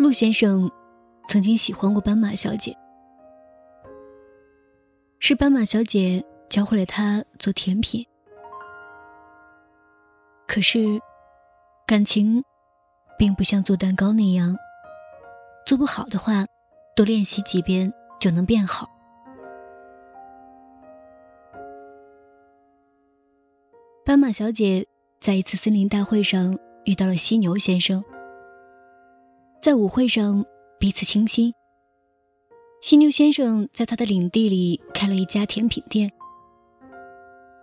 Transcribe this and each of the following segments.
陆先生曾经喜欢过斑马小姐，是斑马小姐教会了他做甜品。可是，感情并不像做蛋糕那样，做不好的话，多练习几遍就能变好。斑马小姐在一次森林大会上遇到了犀牛先生，在舞会上彼此倾心。犀牛先生在他的领地里开了一家甜品店，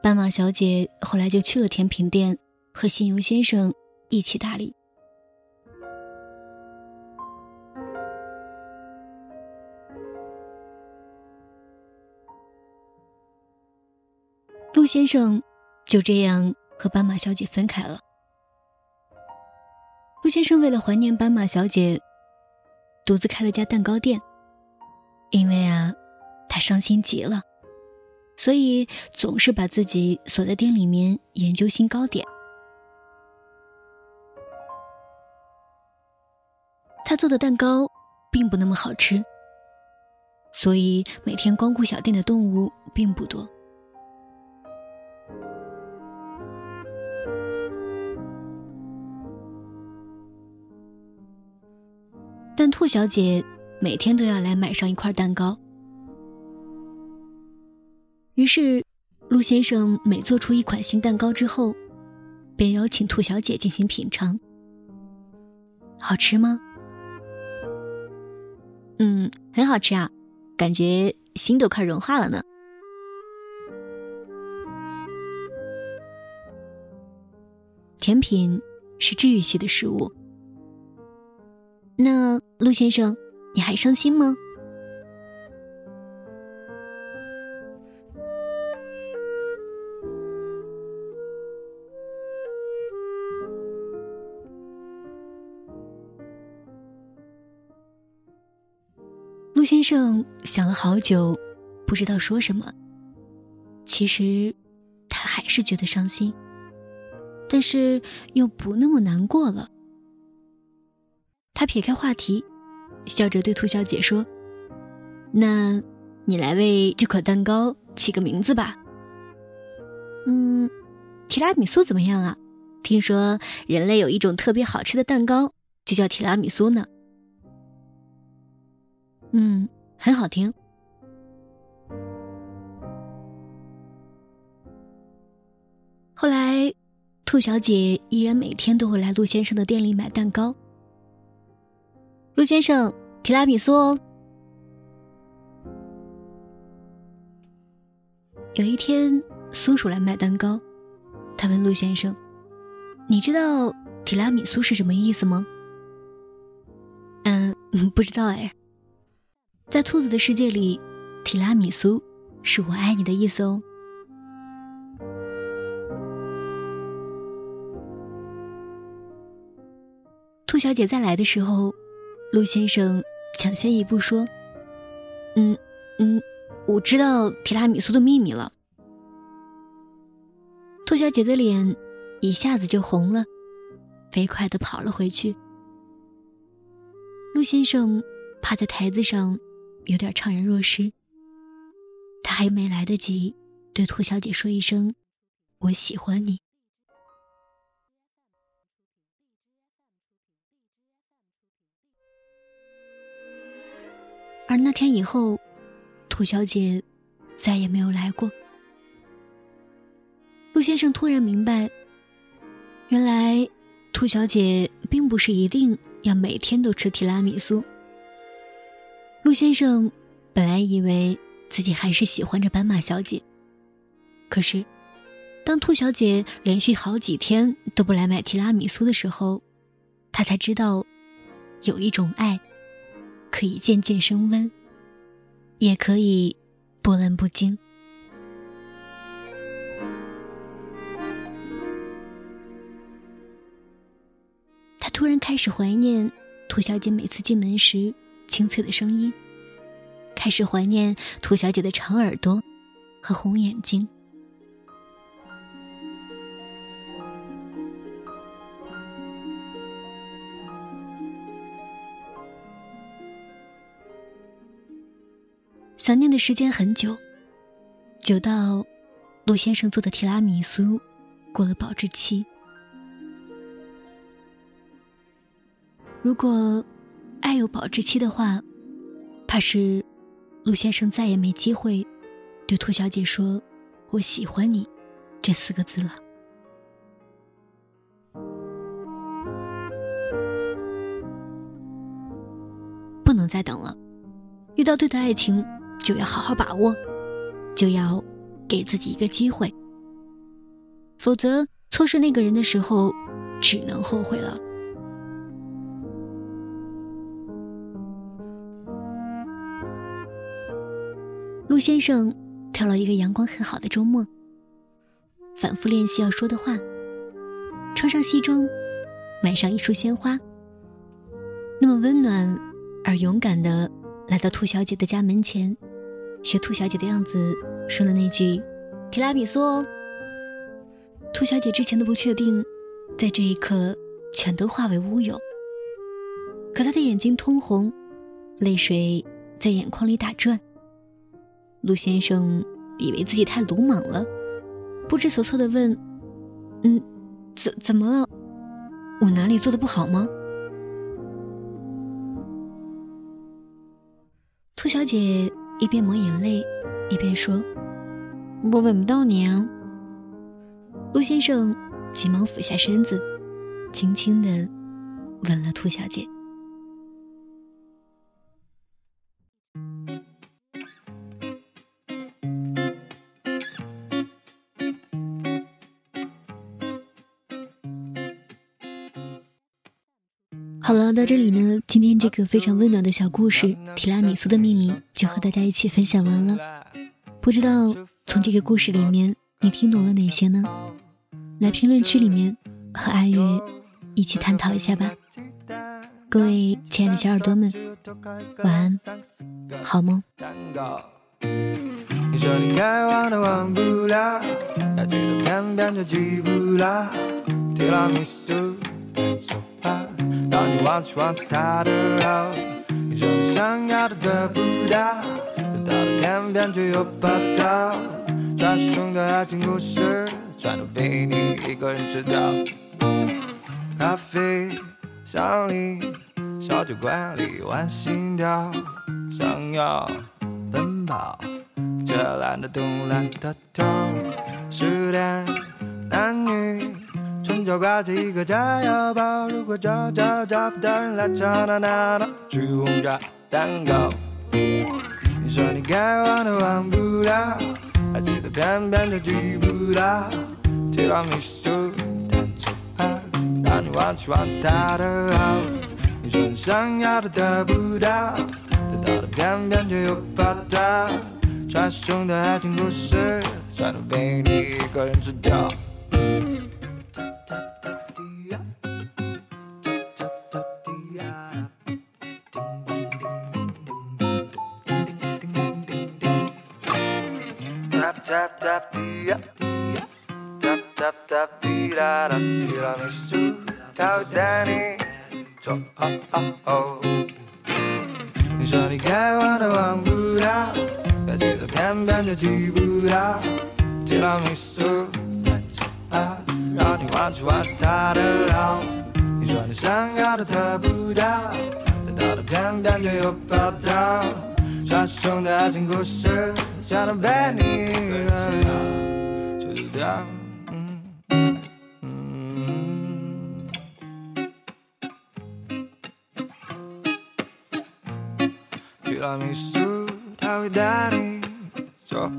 斑马小姐后来就去了甜品店。和犀牛先生一起打理。陆先生就这样和斑马小姐分开了。陆先生为了怀念斑马小姐，独自开了家蛋糕店。因为啊，他伤心极了，所以总是把自己锁在店里面研究新糕点。他做的蛋糕并不那么好吃，所以每天光顾小店的动物并不多。兔小姐每天都要来买上一块蛋糕，于是陆先生每做出一款新蛋糕之后，便邀请兔小姐进行品尝。好吃吗？嗯，很好吃啊，感觉心都快融化了呢。甜品是治愈系的食物。那陆先生，你还伤心吗？陆先生想了好久，不知道说什么。其实，他还是觉得伤心，但是又不那么难过了。他撇开话题，笑着对兔小姐说：“那，你来为这款蛋糕起个名字吧。嗯，提拉米苏怎么样啊？听说人类有一种特别好吃的蛋糕，就叫提拉米苏呢。”嗯，很好听。后来，兔小姐依然每天都会来陆先生的店里买蛋糕。陆先生，提拉米苏哦。有一天，松鼠来买蛋糕，他问陆先生：“你知道提拉米苏是什么意思吗？”“嗯，不知道哎。”在兔子的世界里，提拉米苏是我爱你的意思哦。兔小姐再来的时候，陆先生抢先一步说：“嗯嗯，我知道提拉米苏的秘密了。”兔小姐的脸一下子就红了，飞快的跑了回去。陆先生趴在台子上。有点怅然若失，他还没来得及对兔小姐说一声“我喜欢你”。而那天以后，兔小姐再也没有来过。陆先生突然明白，原来兔小姐并不是一定要每天都吃提拉米苏。陆先生本来以为自己还是喜欢着斑马小姐，可是当兔小姐连续好几天都不来买提拉米苏的时候，他才知道，有一种爱可以渐渐升温，也可以波澜不惊。他突然开始怀念兔小姐每次进门时。清脆的声音，开始怀念兔小姐的长耳朵和红眼睛。想念的时间很久，久到陆先生做的提拉米苏过了保质期。如果爱有保质期的话，怕是陆先生再也没机会对兔小姐说“我喜欢你”这四个字了。不能再等了，遇到对的爱情就要好好把握，就要给自己一个机会，否则错失那个人的时候，只能后悔了。陆先生挑了一个阳光很好的周末，反复练习要说的话，穿上西装，买上一束鲜花，那么温暖而勇敢的来到兔小姐的家门前，学兔小姐的样子说了那句“提拉米苏哦”。兔小姐之前的不确定，在这一刻全都化为乌有，可她的眼睛通红，泪水在眼眶里打转。陆先生以为自己太鲁莽了，不知所措的问：“嗯，怎怎么了？我哪里做的不好吗？”兔小姐一边抹眼泪，一边说：“我吻不到你啊。”陆先生急忙俯下身子，轻轻的吻了兔小姐。到这里呢，今天这个非常温暖的小故事《提拉米苏的秘密》就和大家一起分享完了。不知道从这个故事里面你听懂了哪些呢？来评论区里面和阿月一起探讨一下吧。各位亲爱的小耳朵们，晚安，好梦。让你忘记让你忘记忘记他的好，你说你想要的得不到，得到的偏偏却又不到。传说中的爱情故事，全都被你一个人知道。咖啡香里，小酒馆里玩心跳，想要奔跑，却懒得动懒得动，失恋男女。唇角挂着一个炸药包，如果找找找不到人来抢，那那那去轰炸蛋糕。你说你该忘的忘不了，还记得偏偏就记不到。提拉米苏蛋糕派，让你忘记忘记他的好。你说你想要的得不到，得到的偏偏却又不到。传说中的爱情故事，全都被你一个人吃掉。你走哦哦哦。你说你该忘的忘不了，该记得偏偏却记不到。tiramisu 带走吧，让你忘记忘记它的好。你说你想要的得不到，得到的偏偏却又不到。传说中的爱情故事。想到被你就掉，提拉米苏它会带你走。